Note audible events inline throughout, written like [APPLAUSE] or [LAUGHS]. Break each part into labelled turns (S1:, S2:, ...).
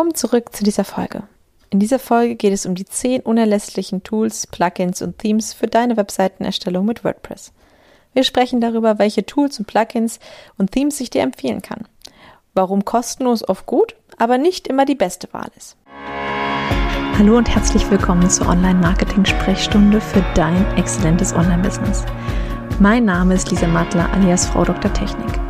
S1: Willkommen zurück zu dieser Folge. In dieser Folge geht es um die 10 unerlässlichen Tools, Plugins und Themes für deine Webseitenerstellung mit WordPress. Wir sprechen darüber, welche Tools und Plugins und Themes ich dir empfehlen kann. Warum kostenlos oft gut, aber nicht immer die beste Wahl ist. Hallo und herzlich willkommen zur Online-Marketing-Sprechstunde für dein exzellentes Online-Business. Mein Name ist Lisa Mattler alias Frau Dr. Technik.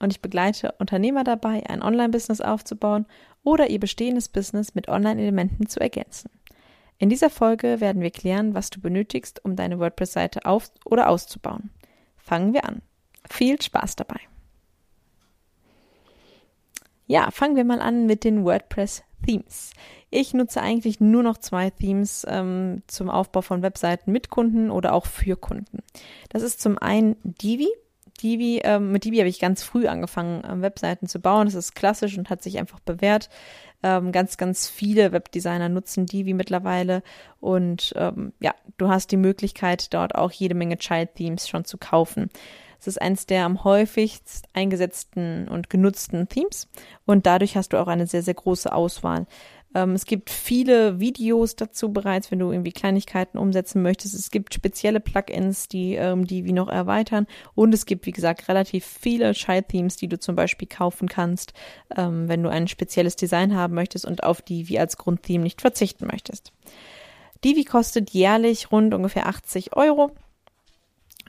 S1: und ich begleite Unternehmer dabei, ein Online-Business aufzubauen oder ihr bestehendes Business mit Online-Elementen zu ergänzen. In dieser Folge werden wir klären, was du benötigst, um deine WordPress-Seite auf- oder auszubauen. Fangen wir an. Viel Spaß dabei. Ja, fangen wir mal an mit den WordPress Themes. Ich nutze eigentlich nur noch zwei Themes ähm, zum Aufbau von Webseiten mit Kunden oder auch für Kunden. Das ist zum einen Divi, Divi, ähm, mit Divi habe ich ganz früh angefangen, ähm, Webseiten zu bauen. Das ist klassisch und hat sich einfach bewährt. Ähm, ganz, ganz viele Webdesigner nutzen Divi mittlerweile. Und ähm, ja, du hast die Möglichkeit, dort auch jede Menge Child-Themes schon zu kaufen. Es ist eines der am häufigst eingesetzten und genutzten Themes und dadurch hast du auch eine sehr, sehr große Auswahl. Ähm, es gibt viele Videos dazu bereits, wenn du irgendwie Kleinigkeiten umsetzen möchtest. Es gibt spezielle Plugins, die ähm, die wie noch erweitern. Und es gibt, wie gesagt, relativ viele Child-Themes, die du zum Beispiel kaufen kannst, ähm, wenn du ein spezielles Design haben möchtest und auf die wie als Grundtheme nicht verzichten möchtest. Divi kostet jährlich rund ungefähr 80 Euro.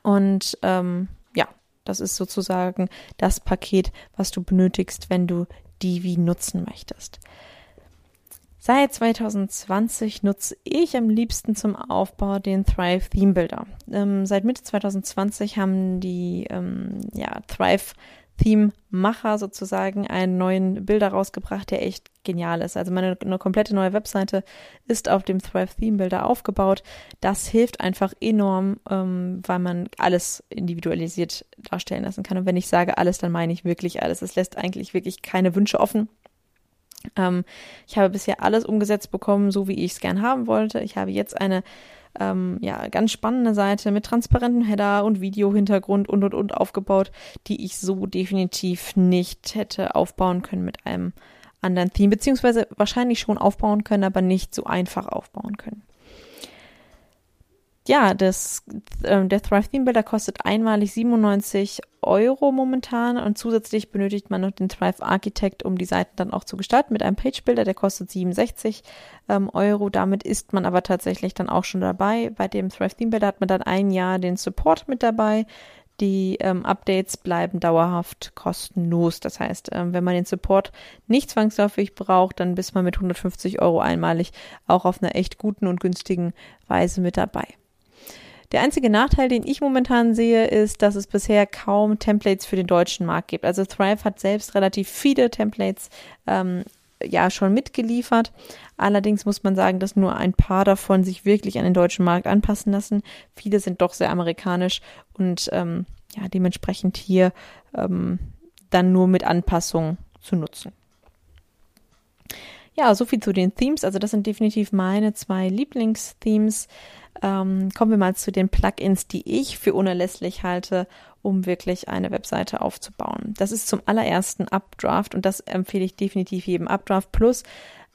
S1: Und ähm, ja, das ist sozusagen das Paket, was du benötigst, wenn du Divi nutzen möchtest. Seit 2020 nutze ich am liebsten zum Aufbau den Thrive Theme Builder. Ähm, seit Mitte 2020 haben die ähm, ja, Thrive Theme Macher sozusagen einen neuen Bilder rausgebracht, der echt genial ist. Also meine eine komplette neue Webseite ist auf dem Thrive Theme Builder aufgebaut. Das hilft einfach enorm, ähm, weil man alles individualisiert darstellen lassen kann. Und wenn ich sage alles, dann meine ich wirklich alles. Es lässt eigentlich wirklich keine Wünsche offen. Ähm, ich habe bisher alles umgesetzt bekommen, so wie ich es gern haben wollte. Ich habe jetzt eine ähm, ja, ganz spannende Seite mit transparentem Header und Video-Hintergrund und und und aufgebaut, die ich so definitiv nicht hätte aufbauen können mit einem anderen Theme, beziehungsweise wahrscheinlich schon aufbauen können, aber nicht so einfach aufbauen können ja, das, äh, der Thrive Theme Builder kostet einmalig 97 Euro momentan und zusätzlich benötigt man noch den Thrive Architect, um die Seiten dann auch zu gestalten mit einem Page Builder, der kostet 67 ähm, Euro. Damit ist man aber tatsächlich dann auch schon dabei. Bei dem Thrive Theme Builder hat man dann ein Jahr den Support mit dabei. Die ähm, Updates bleiben dauerhaft kostenlos. Das heißt, ähm, wenn man den Support nicht zwangsläufig braucht, dann bist man mit 150 Euro einmalig auch auf einer echt guten und günstigen Weise mit dabei. Der einzige Nachteil, den ich momentan sehe, ist, dass es bisher kaum Templates für den deutschen Markt gibt. Also Thrive hat selbst relativ viele Templates ähm, ja schon mitgeliefert. Allerdings muss man sagen, dass nur ein paar davon sich wirklich an den deutschen Markt anpassen lassen. Viele sind doch sehr amerikanisch und ähm, ja dementsprechend hier ähm, dann nur mit Anpassung zu nutzen. Ja, so viel zu den Themes. Also das sind definitiv meine zwei Lieblingsthemes. Ähm, kommen wir mal zu den Plugins, die ich für unerlässlich halte, um wirklich eine Webseite aufzubauen. Das ist zum allerersten Updraft und das empfehle ich definitiv jedem. Updraft Plus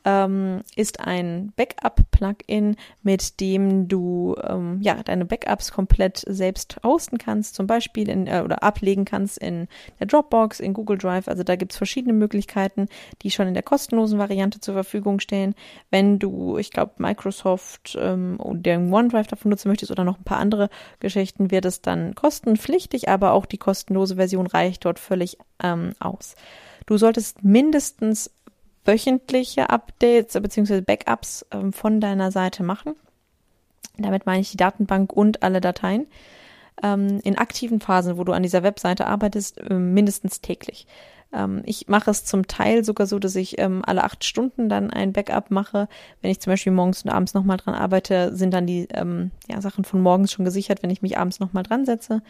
S1: ähm, ist ein Backup-Plugin, mit dem du ähm, ja deine Backups komplett selbst hosten kannst, zum Beispiel in, äh, oder ablegen kannst in der Dropbox, in Google Drive. Also da gibt's verschiedene Möglichkeiten, die schon in der kostenlosen Variante zur Verfügung stehen. Wenn du, ich glaube, Microsoft ähm, den OneDrive davon nutzen möchtest oder noch ein paar andere Geschichten, wird es dann kostenpflichtig, aber auch die kostenlose Version reicht dort völlig ähm, aus. Du solltest mindestens wöchentliche Updates bzw. Backups ähm, von deiner Seite machen. Damit meine ich die Datenbank und alle Dateien. Ähm, in aktiven Phasen, wo du an dieser Webseite arbeitest, äh, mindestens täglich. Ähm, ich mache es zum Teil sogar so, dass ich ähm, alle acht Stunden dann ein Backup mache. Wenn ich zum Beispiel morgens und abends nochmal dran arbeite, sind dann die ähm, ja, Sachen von morgens schon gesichert, wenn ich mich abends nochmal dran setze.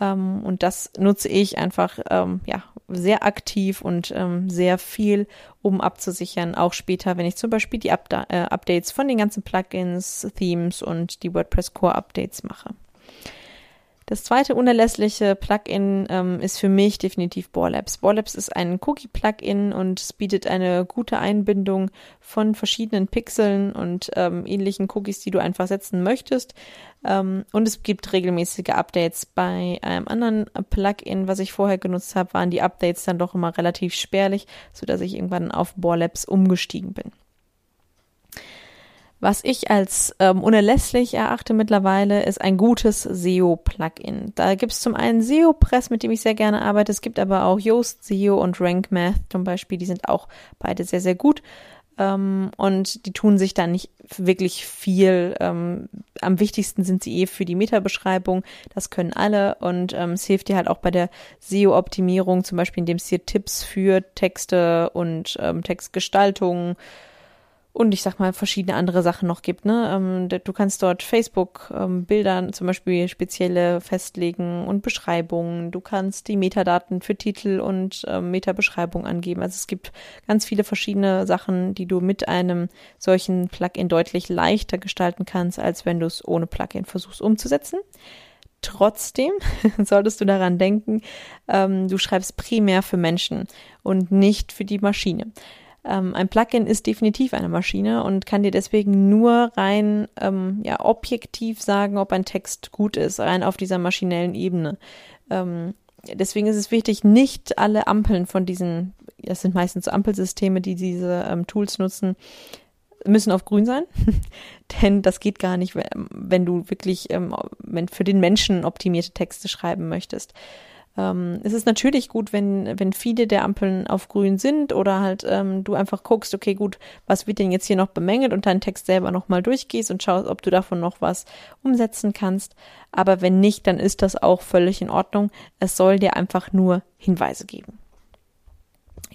S1: Ähm, und das nutze ich einfach ja, sehr aktiv und ähm, sehr viel, um abzusichern, auch später, wenn ich zum Beispiel die Up äh, Updates von den ganzen Plugins, Themes und die WordPress Core Updates mache. Das zweite unerlässliche Plugin ähm, ist für mich definitiv Borlabs. Borlabs ist ein Cookie-Plugin und es bietet eine gute Einbindung von verschiedenen Pixeln und ähm, ähnlichen Cookies, die du einfach setzen möchtest. Ähm, und es gibt regelmäßige Updates. Bei einem anderen Plugin, was ich vorher genutzt habe, waren die Updates dann doch immer relativ spärlich, sodass ich irgendwann auf Borlabs umgestiegen bin. Was ich als ähm, unerlässlich erachte mittlerweile, ist ein gutes SEO-Plugin. Da gibt es zum einen SEO-Press, mit dem ich sehr gerne arbeite. Es gibt aber auch Yoast SEO und Rank Math zum Beispiel. Die sind auch beide sehr, sehr gut. Ähm, und die tun sich da nicht wirklich viel. Ähm, am wichtigsten sind sie eh für die Meta-Beschreibung. Das können alle und ähm, es hilft dir halt auch bei der SEO-Optimierung, zum Beispiel indem es dir Tipps für Texte und ähm, Textgestaltung und ich sag mal verschiedene andere Sachen noch gibt. Ne? Ähm, du kannst dort Facebook-Bilder ähm, zum Beispiel spezielle festlegen und Beschreibungen. Du kannst die Metadaten für Titel und ähm, Meta-Beschreibung angeben. Also es gibt ganz viele verschiedene Sachen, die du mit einem solchen Plugin deutlich leichter gestalten kannst, als wenn du es ohne Plugin versuchst umzusetzen. Trotzdem [LAUGHS] solltest du daran denken, ähm, du schreibst primär für Menschen und nicht für die Maschine. Ähm, ein Plugin ist definitiv eine Maschine und kann dir deswegen nur rein ähm, ja, objektiv sagen, ob ein Text gut ist, rein auf dieser maschinellen Ebene. Ähm, deswegen ist es wichtig, nicht alle Ampeln von diesen, das sind meistens Ampelsysteme, die diese ähm, Tools nutzen, müssen auf grün sein, [LAUGHS] denn das geht gar nicht, wenn du wirklich ähm, wenn für den Menschen optimierte Texte schreiben möchtest. Ähm, es ist natürlich gut, wenn, wenn viele der Ampeln auf grün sind oder halt ähm, du einfach guckst, okay, gut, was wird denn jetzt hier noch bemängelt und deinen Text selber nochmal durchgehst und schaust, ob du davon noch was umsetzen kannst. Aber wenn nicht, dann ist das auch völlig in Ordnung. Es soll dir einfach nur Hinweise geben.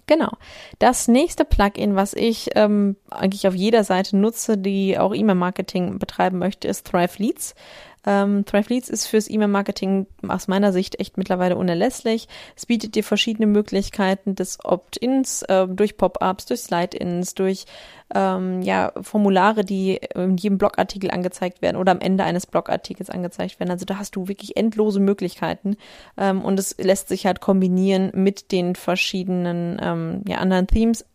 S1: Genau. Das nächste Plugin, was ich ähm, eigentlich auf jeder Seite nutze, die auch E-Mail-Marketing betreiben möchte, ist Thrive Leads. Ähm, Thrive Leads ist fürs E-Mail-Marketing aus meiner Sicht echt mittlerweile unerlässlich. Es bietet dir verschiedene Möglichkeiten des Opt-ins äh, durch Pop-ups, durch Slide-ins, durch ähm, ja, Formulare, die in jedem Blogartikel angezeigt werden oder am Ende eines Blogartikels angezeigt werden. Also da hast du wirklich endlose Möglichkeiten ähm, und es lässt sich halt kombinieren mit den verschiedenen ähm, ja, anderen Themes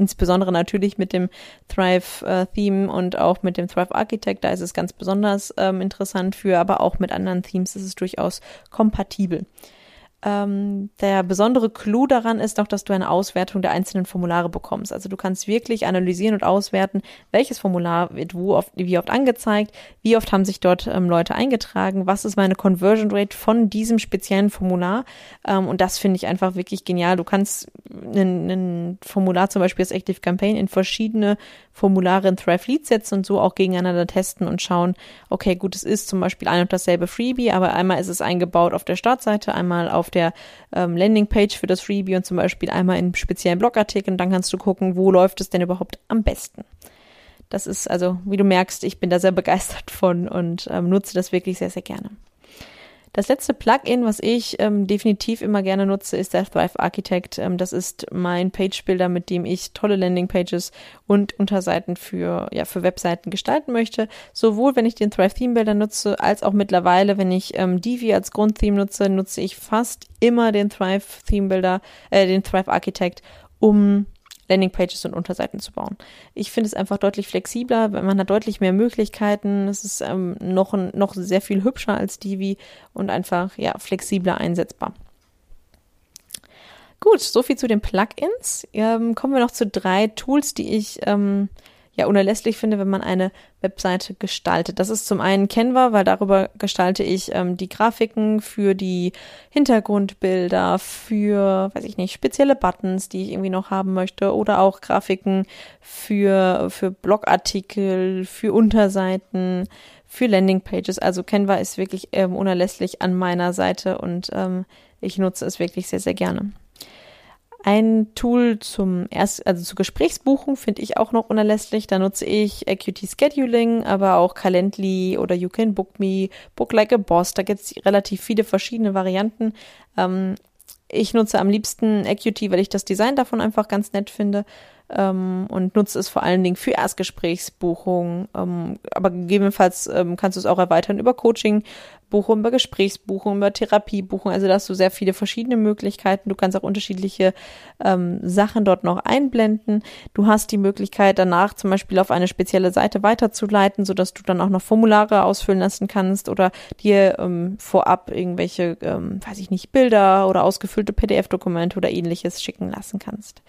S1: insbesondere natürlich mit dem Thrive-Theme äh, und auch mit dem Thrive Architect, da ist es ganz besonders ähm, interessant für, aber auch mit anderen Themes ist es durchaus kompatibel. Ähm, der besondere Clou daran ist noch, dass du eine Auswertung der einzelnen Formulare bekommst. Also du kannst wirklich analysieren und auswerten, welches Formular wird wo oft, wie oft angezeigt, wie oft haben sich dort ähm, Leute eingetragen, was ist meine Conversion Rate von diesem speziellen Formular. Ähm, und das finde ich einfach wirklich genial. Du kannst ein Formular zum Beispiel als Active Campaign in verschiedene Formulare in Thrive Lead setzen und so auch gegeneinander testen und schauen, okay, gut, es ist zum Beispiel ein und dasselbe Freebie, aber einmal ist es eingebaut auf der Startseite, einmal auf der ähm, Landingpage für das Freebie und zum Beispiel einmal in speziellen Blogartikeln. Dann kannst du gucken, wo läuft es denn überhaupt am besten. Das ist also, wie du merkst, ich bin da sehr begeistert von und ähm, nutze das wirklich sehr, sehr gerne. Das letzte Plugin, was ich ähm, definitiv immer gerne nutze, ist der Thrive Architect. Ähm, das ist mein Page-Builder, mit dem ich tolle Landing-Pages und Unterseiten für, ja, für Webseiten gestalten möchte. Sowohl wenn ich den Thrive Theme Builder nutze, als auch mittlerweile, wenn ich ähm, Divi als Grundtheme nutze, nutze ich fast immer den Thrive Theme Builder, äh, den Thrive Architect, um Landingpages und Unterseiten zu bauen. Ich finde es einfach deutlich flexibler, man hat deutlich mehr Möglichkeiten. Es ist ähm, noch, noch sehr viel hübscher als Divi und einfach ja flexibler einsetzbar. Gut, soviel zu den Plugins. Ähm, kommen wir noch zu drei Tools, die ich ähm, ja unerlässlich finde, wenn man eine Webseite gestaltet. Das ist zum einen Canva, weil darüber gestalte ich ähm, die Grafiken für die Hintergrundbilder, für, weiß ich nicht, spezielle Buttons, die ich irgendwie noch haben möchte oder auch Grafiken für, für Blogartikel, für Unterseiten, für Landingpages. Also Canva ist wirklich ähm, unerlässlich an meiner Seite und ähm, ich nutze es wirklich sehr, sehr gerne. Ein Tool zum erst, also zur Gesprächsbuchung finde ich auch noch unerlässlich. Da nutze ich AQT Scheduling, aber auch Calendly oder You Can Book Me, Book Like a Boss. Da gibt es relativ viele verschiedene Varianten. Ähm, ich nutze am liebsten AQT, weil ich das Design davon einfach ganz nett finde ähm, und nutze es vor allen Dingen für Erstgesprächsbuchungen. Ähm, aber gegebenenfalls ähm, kannst du es auch erweitern über Coaching-Buchungen, über Gesprächsbuchungen, über Therapiebuchungen. Also da hast du sehr viele verschiedene Möglichkeiten. Du kannst auch unterschiedliche ähm, Sachen dort noch einblenden. Du hast die Möglichkeit danach zum Beispiel auf eine spezielle Seite weiterzuleiten, sodass du dann auch noch Formulare ausfüllen lassen kannst oder dir ähm, vorab irgendwelche, ähm, weiß ich nicht, Bilder oder ausgefüllte PDF-Dokumente oder ähnliches schicken lassen kannst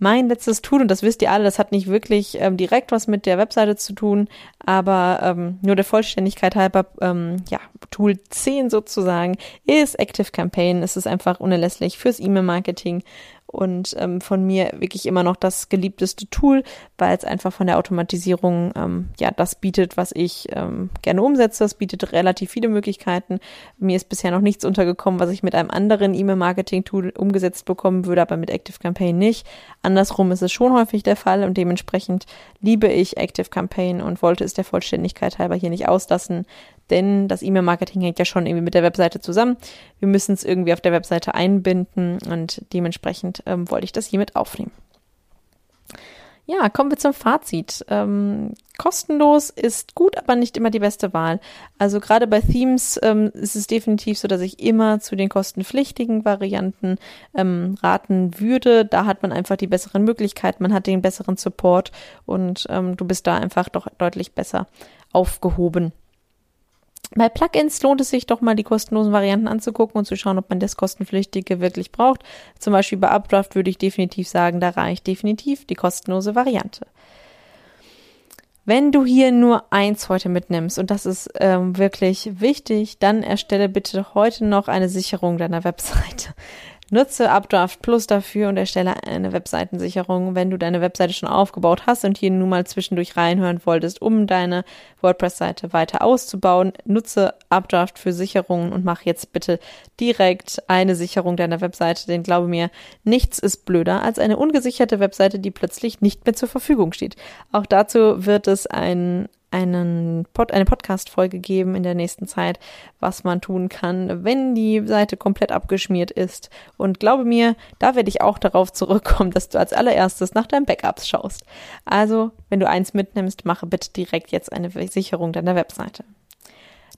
S1: mein letztes Tool, und das wisst ihr alle, das hat nicht wirklich ähm, direkt was mit der Webseite zu tun, aber ähm, nur der Vollständigkeit halber, ähm, ja, Tool 10 sozusagen, ist Active Campaign. Es ist einfach unerlässlich fürs E-Mail-Marketing und ähm, von mir wirklich immer noch das geliebteste Tool, weil es einfach von der Automatisierung ähm, ja das bietet, was ich ähm, gerne umsetze. Es bietet relativ viele Möglichkeiten. Mir ist bisher noch nichts untergekommen, was ich mit einem anderen E-Mail-Marketing-Tool umgesetzt bekommen würde, aber mit Active Campaign nicht. Andersrum ist es schon häufig der Fall und dementsprechend liebe ich Active Campaign und wollte es der Vollständigkeit halber hier nicht auslassen, denn das E-Mail-Marketing hängt ja schon irgendwie mit der Webseite zusammen. Wir müssen es irgendwie auf der Webseite einbinden und dementsprechend ähm, wollte ich das hiermit aufnehmen. Ja, kommen wir zum Fazit. Ähm, kostenlos ist gut, aber nicht immer die beste Wahl. Also gerade bei Themes ähm, ist es definitiv so, dass ich immer zu den kostenpflichtigen Varianten ähm, raten würde. Da hat man einfach die besseren Möglichkeiten, man hat den besseren Support und ähm, du bist da einfach doch deutlich besser aufgehoben. Bei Plugins lohnt es sich doch mal die kostenlosen Varianten anzugucken und zu schauen, ob man das kostenpflichtige wirklich braucht. Zum Beispiel bei Updraft würde ich definitiv sagen, da reicht definitiv die kostenlose Variante. Wenn du hier nur eins heute mitnimmst, und das ist ähm, wirklich wichtig, dann erstelle bitte heute noch eine Sicherung deiner Webseite. Nutze Updraft Plus dafür und erstelle eine Webseitensicherung, wenn du deine Webseite schon aufgebaut hast und hier nun mal zwischendurch reinhören wolltest, um deine WordPress-Seite weiter auszubauen. Nutze Updraft für Sicherungen und mach jetzt bitte direkt eine Sicherung deiner Webseite, denn glaube mir, nichts ist blöder als eine ungesicherte Webseite, die plötzlich nicht mehr zur Verfügung steht. Auch dazu wird es ein einen Pod, eine Podcast-Folge geben in der nächsten Zeit, was man tun kann, wenn die Seite komplett abgeschmiert ist. Und glaube mir, da werde ich auch darauf zurückkommen, dass du als allererstes nach deinen Backups schaust. Also, wenn du eins mitnimmst, mache bitte direkt jetzt eine Sicherung deiner Webseite.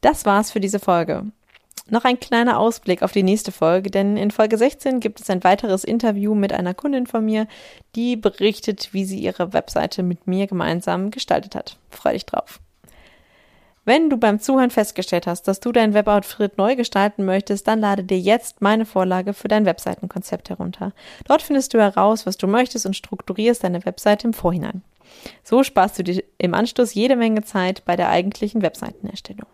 S1: Das war's für diese Folge. Noch ein kleiner Ausblick auf die nächste Folge, denn in Folge 16 gibt es ein weiteres Interview mit einer Kundin von mir, die berichtet, wie sie ihre Webseite mit mir gemeinsam gestaltet hat. Freu dich drauf. Wenn du beim Zuhören festgestellt hast, dass du dein Weboutfit neu gestalten möchtest, dann lade dir jetzt meine Vorlage für dein Webseitenkonzept herunter. Dort findest du heraus, was du möchtest und strukturierst deine Webseite im Vorhinein. So sparst du dir im Anschluss jede Menge Zeit bei der eigentlichen Webseitenerstellung.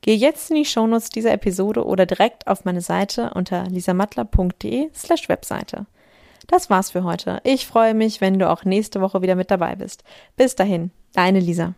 S1: Gehe jetzt in die Shownotes dieser Episode oder direkt auf meine Seite unter lisamattler.de slash Webseite. Das war's für heute. Ich freue mich, wenn du auch nächste Woche wieder mit dabei bist. Bis dahin, deine Lisa.